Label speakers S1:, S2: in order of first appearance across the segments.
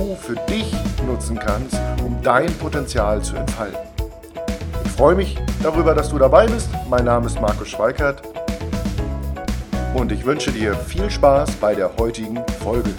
S1: du für dich nutzen kannst, um dein Potenzial zu entfalten. Ich freue mich darüber, dass du dabei bist. Mein Name ist Markus Schweikert und ich wünsche dir viel Spaß bei der heutigen Folge.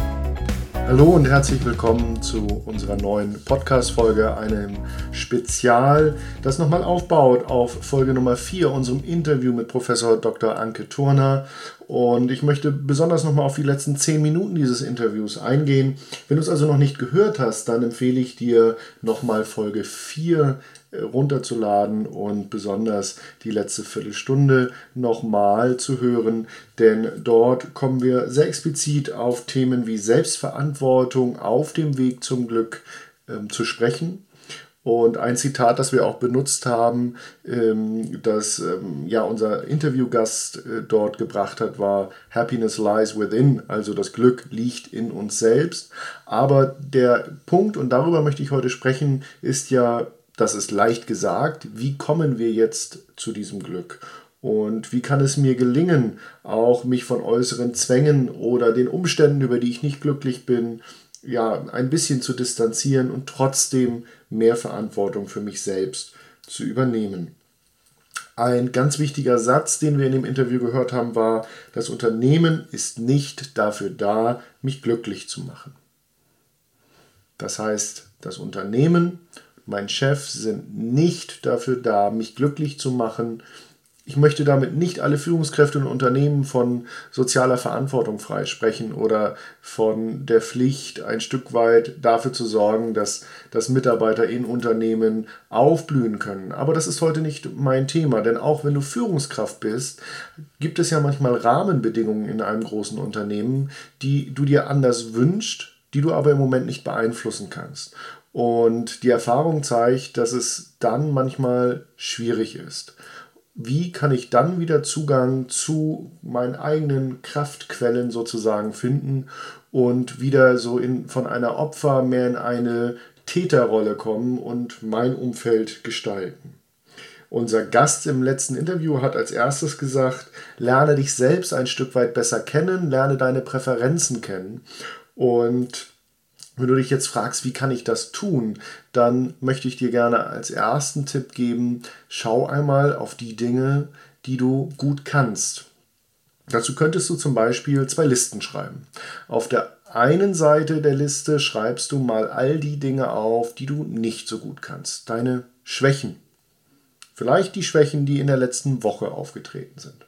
S1: Hallo und herzlich willkommen zu unserer neuen Podcast-Folge, einem Spezial, das nochmal aufbaut auf Folge Nummer 4, unserem Interview mit Professor Dr. Anke Turner. Und ich möchte besonders nochmal auf die letzten 10 Minuten dieses Interviews eingehen. Wenn du es also noch nicht gehört hast, dann empfehle ich dir nochmal Folge 4 runterzuladen und besonders die letzte Viertelstunde nochmal zu hören, denn dort kommen wir sehr explizit auf Themen wie Selbstverantwortung auf dem Weg zum Glück ähm, zu sprechen. Und ein Zitat, das wir auch benutzt haben, ähm, das ähm, ja unser Interviewgast äh, dort gebracht hat, war Happiness lies within, also das Glück liegt in uns selbst. Aber der Punkt, und darüber möchte ich heute sprechen, ist ja das ist leicht gesagt. Wie kommen wir jetzt zu diesem Glück? Und wie kann es mir gelingen, auch mich von äußeren Zwängen oder den Umständen, über die ich nicht glücklich bin, ja, ein bisschen zu distanzieren und trotzdem mehr Verantwortung für mich selbst zu übernehmen? Ein ganz wichtiger Satz, den wir in dem Interview gehört haben, war, das Unternehmen ist nicht dafür da, mich glücklich zu machen. Das heißt, das Unternehmen mein Chef sind nicht dafür da, mich glücklich zu machen. Ich möchte damit nicht alle Führungskräfte und Unternehmen von sozialer Verantwortung freisprechen oder von der Pflicht, ein Stück weit dafür zu sorgen, dass, dass Mitarbeiter in Unternehmen aufblühen können. Aber das ist heute nicht mein Thema, denn auch wenn du Führungskraft bist, gibt es ja manchmal Rahmenbedingungen in einem großen Unternehmen, die du dir anders wünschst, die du aber im Moment nicht beeinflussen kannst. Und die Erfahrung zeigt, dass es dann manchmal schwierig ist. Wie kann ich dann wieder Zugang zu meinen eigenen Kraftquellen sozusagen finden und wieder so in, von einer Opfer mehr in eine Täterrolle kommen und mein Umfeld gestalten? Unser Gast im letzten Interview hat als erstes gesagt, lerne dich selbst ein Stück weit besser kennen, lerne deine Präferenzen kennen. Und wenn du dich jetzt fragst, wie kann ich das tun, dann möchte ich dir gerne als ersten Tipp geben, schau einmal auf die Dinge, die du gut kannst. Dazu könntest du zum Beispiel zwei Listen schreiben. Auf der einen Seite der Liste schreibst du mal all die Dinge auf, die du nicht so gut kannst. Deine Schwächen. Vielleicht die Schwächen, die in der letzten Woche aufgetreten sind.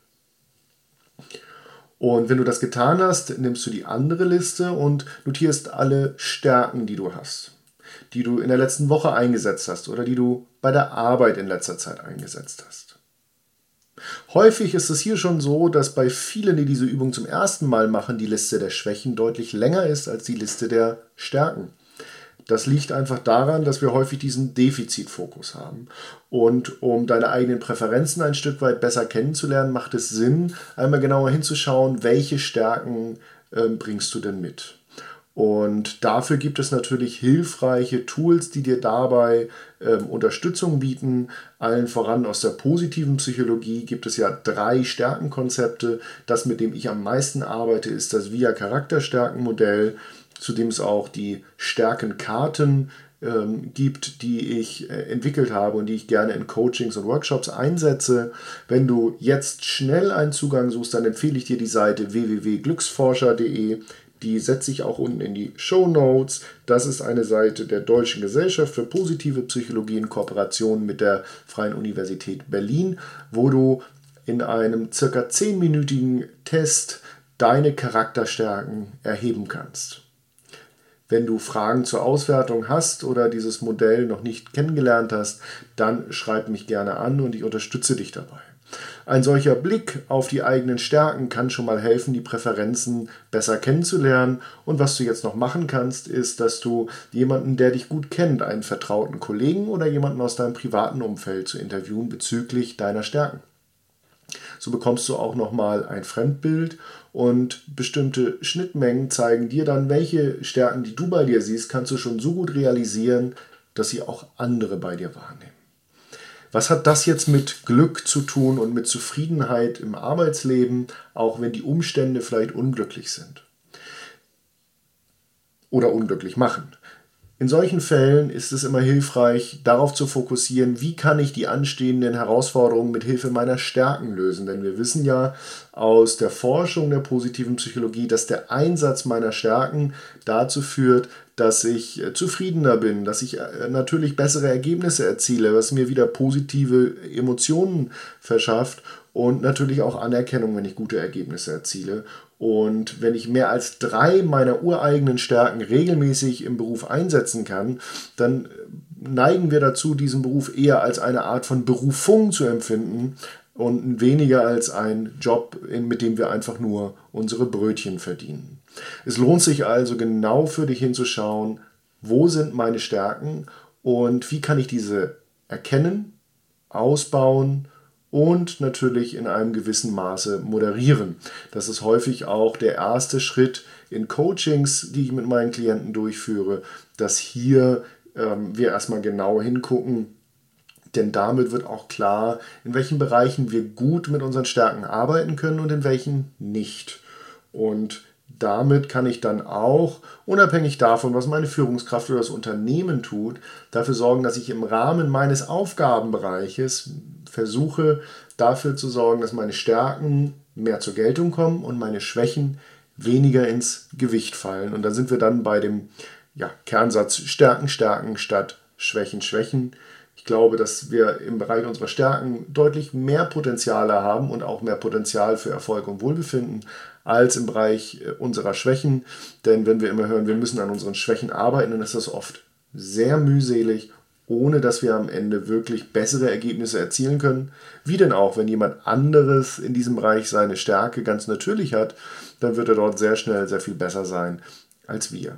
S1: Und wenn du das getan hast, nimmst du die andere Liste und notierst alle Stärken, die du hast, die du in der letzten Woche eingesetzt hast oder die du bei der Arbeit in letzter Zeit eingesetzt hast. Häufig ist es hier schon so, dass bei vielen, die diese Übung zum ersten Mal machen, die Liste der Schwächen deutlich länger ist als die Liste der Stärken. Das liegt einfach daran, dass wir häufig diesen Defizitfokus haben. Und um deine eigenen Präferenzen ein Stück weit besser kennenzulernen, macht es Sinn, einmal genauer hinzuschauen, welche Stärken äh, bringst du denn mit. Und dafür gibt es natürlich hilfreiche Tools, die dir dabei ähm, Unterstützung bieten. Allen voran aus der positiven Psychologie gibt es ja drei Stärkenkonzepte. Das, mit dem ich am meisten arbeite, ist das Via-Charakterstärkenmodell zu dem es auch die Stärkenkarten ähm, gibt, die ich äh, entwickelt habe und die ich gerne in Coachings und Workshops einsetze. Wenn du jetzt schnell einen Zugang suchst, dann empfehle ich dir die Seite www.glücksforscher.de. Die setze ich auch unten in die Show Notes. Das ist eine Seite der Deutschen Gesellschaft für positive Psychologie in Kooperation mit der Freien Universität Berlin, wo du in einem circa 10-minütigen Test deine Charakterstärken erheben kannst. Wenn du Fragen zur Auswertung hast oder dieses Modell noch nicht kennengelernt hast, dann schreib mich gerne an und ich unterstütze dich dabei. ein solcher Blick auf die eigenen Stärken kann schon mal helfen, die Präferenzen besser kennenzulernen. Und was du jetzt noch machen kannst, ist, dass du jemanden, der dich gut kennt, einen vertrauten Kollegen oder jemanden aus deinem privaten Umfeld zu interviewen bezüglich deiner Stärken. So bekommst du auch nochmal ein Fremdbild und bestimmte Schnittmengen zeigen dir dann, welche Stärken, die du bei dir siehst, kannst du schon so gut realisieren, dass sie auch andere bei dir wahrnehmen. Was hat das jetzt mit Glück zu tun und mit Zufriedenheit im Arbeitsleben, auch wenn die Umstände vielleicht unglücklich sind? Oder unglücklich machen? In solchen Fällen ist es immer hilfreich, darauf zu fokussieren, wie kann ich die anstehenden Herausforderungen mit Hilfe meiner Stärken lösen. Denn wir wissen ja aus der Forschung der positiven Psychologie, dass der Einsatz meiner Stärken dazu führt, dass ich äh, zufriedener bin, dass ich äh, natürlich bessere Ergebnisse erziele, was mir wieder positive Emotionen verschafft und natürlich auch Anerkennung, wenn ich gute Ergebnisse erziele. Und wenn ich mehr als drei meiner ureigenen Stärken regelmäßig im Beruf einsetzen kann, dann neigen wir dazu, diesen Beruf eher als eine Art von Berufung zu empfinden und weniger als ein Job, mit dem wir einfach nur unsere Brötchen verdienen. Es lohnt sich also genau für dich hinzuschauen, wo sind meine Stärken und wie kann ich diese erkennen, ausbauen und natürlich in einem gewissen Maße moderieren. Das ist häufig auch der erste Schritt in Coachings, die ich mit meinen Klienten durchführe, dass hier ähm, wir erstmal genau hingucken, denn damit wird auch klar, in welchen Bereichen wir gut mit unseren Stärken arbeiten können und in welchen nicht. Und damit kann ich dann auch, unabhängig davon, was meine Führungskraft oder das Unternehmen tut, dafür sorgen, dass ich im Rahmen meines Aufgabenbereiches versuche, dafür zu sorgen, dass meine Stärken mehr zur Geltung kommen und meine Schwächen weniger ins Gewicht fallen. Und da sind wir dann bei dem ja, Kernsatz Stärken, Stärken statt Schwächen, Schwächen. Ich glaube, dass wir im Bereich unserer Stärken deutlich mehr Potenziale haben und auch mehr Potenzial für Erfolg und Wohlbefinden als im Bereich äh, unserer Schwächen. Denn wenn wir immer hören, wir müssen an unseren Schwächen arbeiten, dann ist das oft sehr mühselig, ohne dass wir am Ende wirklich bessere Ergebnisse erzielen können. Wie denn auch, wenn jemand anderes in diesem Bereich seine Stärke ganz natürlich hat, dann wird er dort sehr schnell sehr viel besser sein als wir.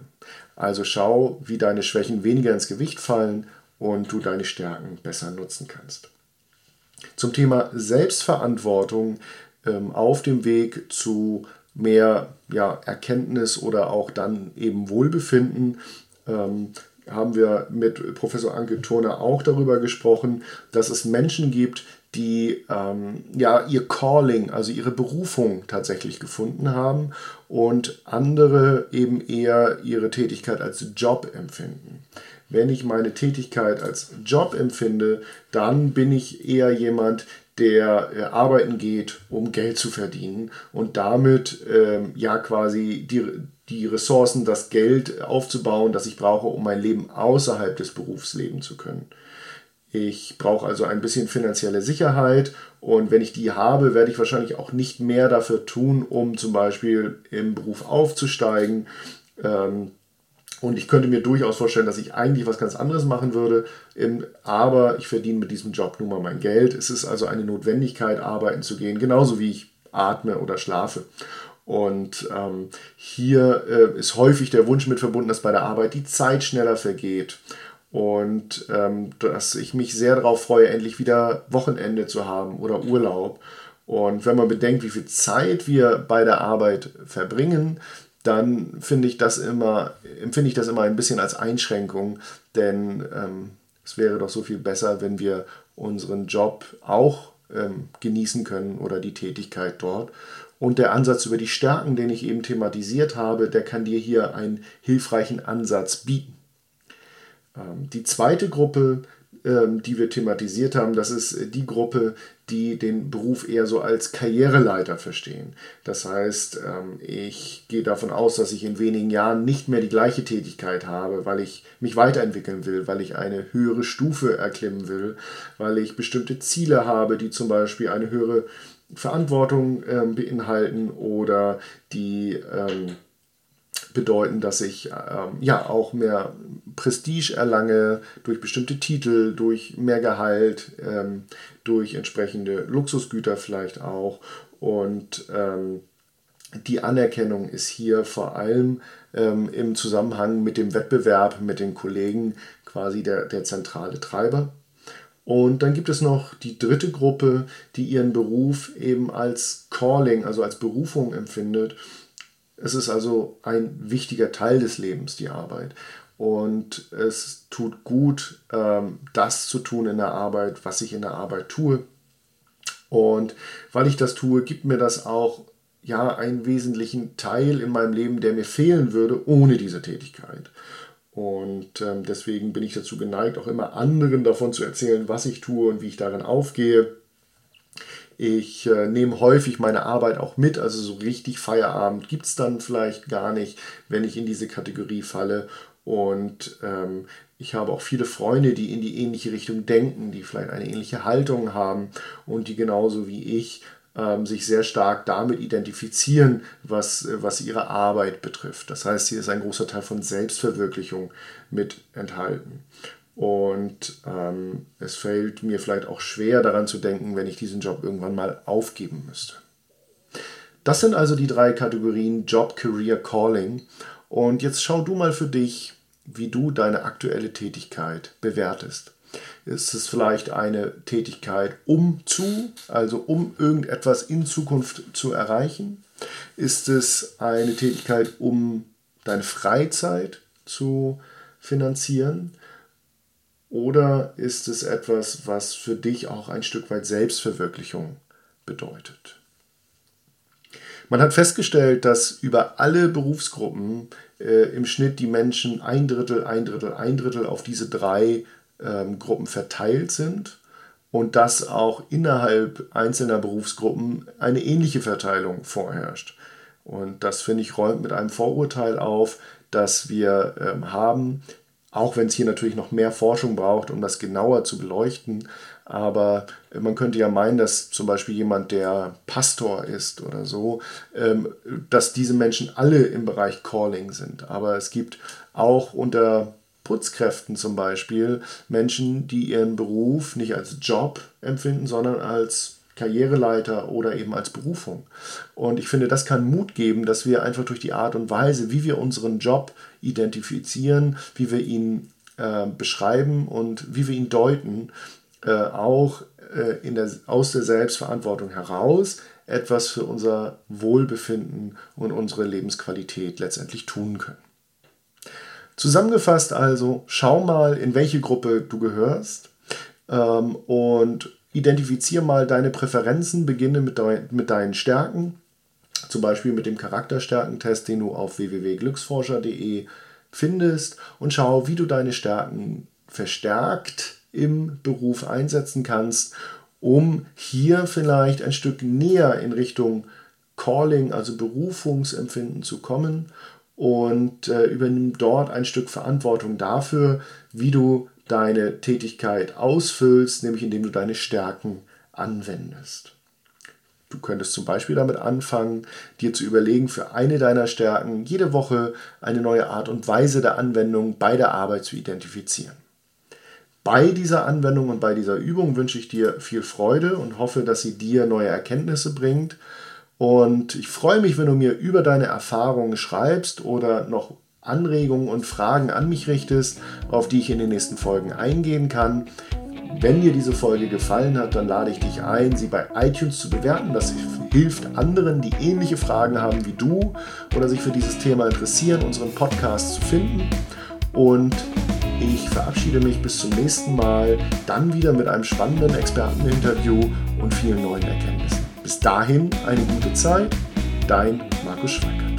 S1: Also schau, wie deine Schwächen weniger ins Gewicht fallen und du deine Stärken besser nutzen kannst. Zum Thema Selbstverantwortung auf dem Weg zu mehr ja, Erkenntnis oder auch dann eben Wohlbefinden ähm, haben wir mit Professor Anke Turner auch darüber gesprochen, dass es Menschen gibt, die ähm, ja ihr Calling, also ihre Berufung tatsächlich gefunden haben und andere eben eher ihre Tätigkeit als Job empfinden. Wenn ich meine Tätigkeit als Job empfinde, dann bin ich eher jemand, der äh, arbeiten geht, um Geld zu verdienen und damit ähm, ja quasi die, die Ressourcen, das Geld aufzubauen, das ich brauche, um mein Leben außerhalb des Berufs leben zu können. Ich brauche also ein bisschen finanzielle Sicherheit und wenn ich die habe, werde ich wahrscheinlich auch nicht mehr dafür tun, um zum Beispiel im Beruf aufzusteigen. Ähm, und ich könnte mir durchaus vorstellen, dass ich eigentlich was ganz anderes machen würde, aber ich verdiene mit diesem Job nun mal mein Geld. Es ist also eine Notwendigkeit, arbeiten zu gehen, genauso wie ich atme oder schlafe. Und ähm, hier äh, ist häufig der Wunsch mit verbunden, dass bei der Arbeit die Zeit schneller vergeht und ähm, dass ich mich sehr darauf freue, endlich wieder Wochenende zu haben oder Urlaub. Und wenn man bedenkt, wie viel Zeit wir bei der Arbeit verbringen, dann finde ich das immer, empfinde ich das immer ein bisschen als Einschränkung, denn ähm, es wäre doch so viel besser, wenn wir unseren Job auch ähm, genießen können oder die Tätigkeit dort. Und der Ansatz über die Stärken, den ich eben thematisiert habe, der kann dir hier einen hilfreichen Ansatz bieten. Ähm, die zweite Gruppe, ähm, die wir thematisiert haben, das ist die Gruppe, die den Beruf eher so als Karriereleiter verstehen. Das heißt, ähm, ich gehe davon aus, dass ich in wenigen Jahren nicht mehr die gleiche Tätigkeit habe, weil ich mich weiterentwickeln will, weil ich eine höhere Stufe erklimmen will, weil ich bestimmte Ziele habe, die zum Beispiel eine höhere Verantwortung beinhalten oder die bedeuten, dass ich ähm, ja auch mehr Prestige erlange durch bestimmte Titel, durch mehr Gehalt, ähm, durch entsprechende Luxusgüter vielleicht auch. Und ähm, die Anerkennung ist hier vor allem ähm, im Zusammenhang mit dem Wettbewerb mit den Kollegen quasi der, der zentrale Treiber. Und dann gibt es noch die dritte Gruppe, die ihren Beruf eben als Calling, also als Berufung empfindet. Es ist also ein wichtiger Teil des Lebens, die Arbeit. Und es tut gut, ähm, das zu tun in der Arbeit, was ich in der Arbeit tue. Und weil ich das tue, gibt mir das auch ja einen wesentlichen Teil in meinem Leben, der mir fehlen würde ohne diese Tätigkeit. Und ähm, deswegen bin ich dazu geneigt, auch immer anderen davon zu erzählen, was ich tue und wie ich darin aufgehe. Ich äh, nehme häufig meine Arbeit auch mit, also so richtig Feierabend gibt es dann vielleicht gar nicht, wenn ich in diese Kategorie falle. Und ähm, ich habe auch viele Freunde, die in die ähnliche Richtung denken, die vielleicht eine ähnliche Haltung haben und die genauso wie ich ähm, sich sehr stark damit identifizieren, was, äh, was ihre Arbeit betrifft. Das heißt, hier ist ein großer Teil von Selbstverwirklichung mit enthalten. Und ähm, es fällt mir vielleicht auch schwer daran zu denken, wenn ich diesen Job irgendwann mal aufgeben müsste. Das sind also die drei Kategorien Job, Career, Calling. Und jetzt schau du mal für dich, wie du deine aktuelle Tätigkeit bewertest. Ist es vielleicht eine Tätigkeit um zu, also um irgendetwas in Zukunft zu erreichen? Ist es eine Tätigkeit, um deine Freizeit zu finanzieren? Oder ist es etwas, was für dich auch ein Stück weit Selbstverwirklichung bedeutet? Man hat festgestellt, dass über alle Berufsgruppen äh, im Schnitt die Menschen ein Drittel, ein Drittel, ein Drittel auf diese drei ähm, Gruppen verteilt sind und dass auch innerhalb einzelner Berufsgruppen eine ähnliche Verteilung vorherrscht. Und das finde ich räumt mit einem Vorurteil auf, das wir ähm, haben, auch wenn es hier natürlich noch mehr Forschung braucht, um das genauer zu beleuchten. Aber man könnte ja meinen, dass zum Beispiel jemand, der Pastor ist oder so, ähm, dass diese Menschen alle im Bereich Calling sind. Aber es gibt auch unter Putzkräften zum Beispiel Menschen, die ihren Beruf nicht als Job empfinden, sondern als Karriereleiter oder eben als Berufung. Und ich finde, das kann Mut geben, dass wir einfach durch die Art und Weise, wie wir unseren Job identifizieren, wie wir ihn äh, beschreiben und wie wir ihn deuten, äh, auch äh, in der, aus der Selbstverantwortung heraus etwas für unser Wohlbefinden und unsere Lebensqualität letztendlich tun können. Zusammengefasst also, schau mal, in welche Gruppe du gehörst ähm, und identifiziere mal deine Präferenzen, beginne mit, dein, mit deinen Stärken, zum Beispiel mit dem Charakterstärkentest, den du auf www.glücksforscher.de findest. Und schau, wie du deine Stärken verstärkt im Beruf einsetzen kannst, um hier vielleicht ein Stück näher in Richtung Calling, also Berufungsempfinden zu kommen. Und äh, übernimm dort ein Stück Verantwortung dafür, wie du deine Tätigkeit ausfüllst, nämlich indem du deine Stärken anwendest. Du könntest zum Beispiel damit anfangen, dir zu überlegen, für eine deiner Stärken jede Woche eine neue Art und Weise der Anwendung bei der Arbeit zu identifizieren. Bei dieser Anwendung und bei dieser Übung wünsche ich dir viel Freude und hoffe, dass sie dir neue Erkenntnisse bringt und ich freue mich, wenn du mir über deine Erfahrungen schreibst oder noch Anregungen und Fragen an mich richtest, auf die ich in den nächsten Folgen eingehen kann. Wenn dir diese Folge gefallen hat, dann lade ich dich ein, sie bei iTunes zu bewerten. Das hilft anderen, die ähnliche Fragen haben wie du oder sich für dieses Thema interessieren, unseren Podcast zu finden. Und ich verabschiede mich bis zum nächsten Mal, dann wieder mit einem spannenden Experteninterview und vielen neuen Erkenntnissen. Bis dahin eine gute Zeit, dein Markus Schweiger.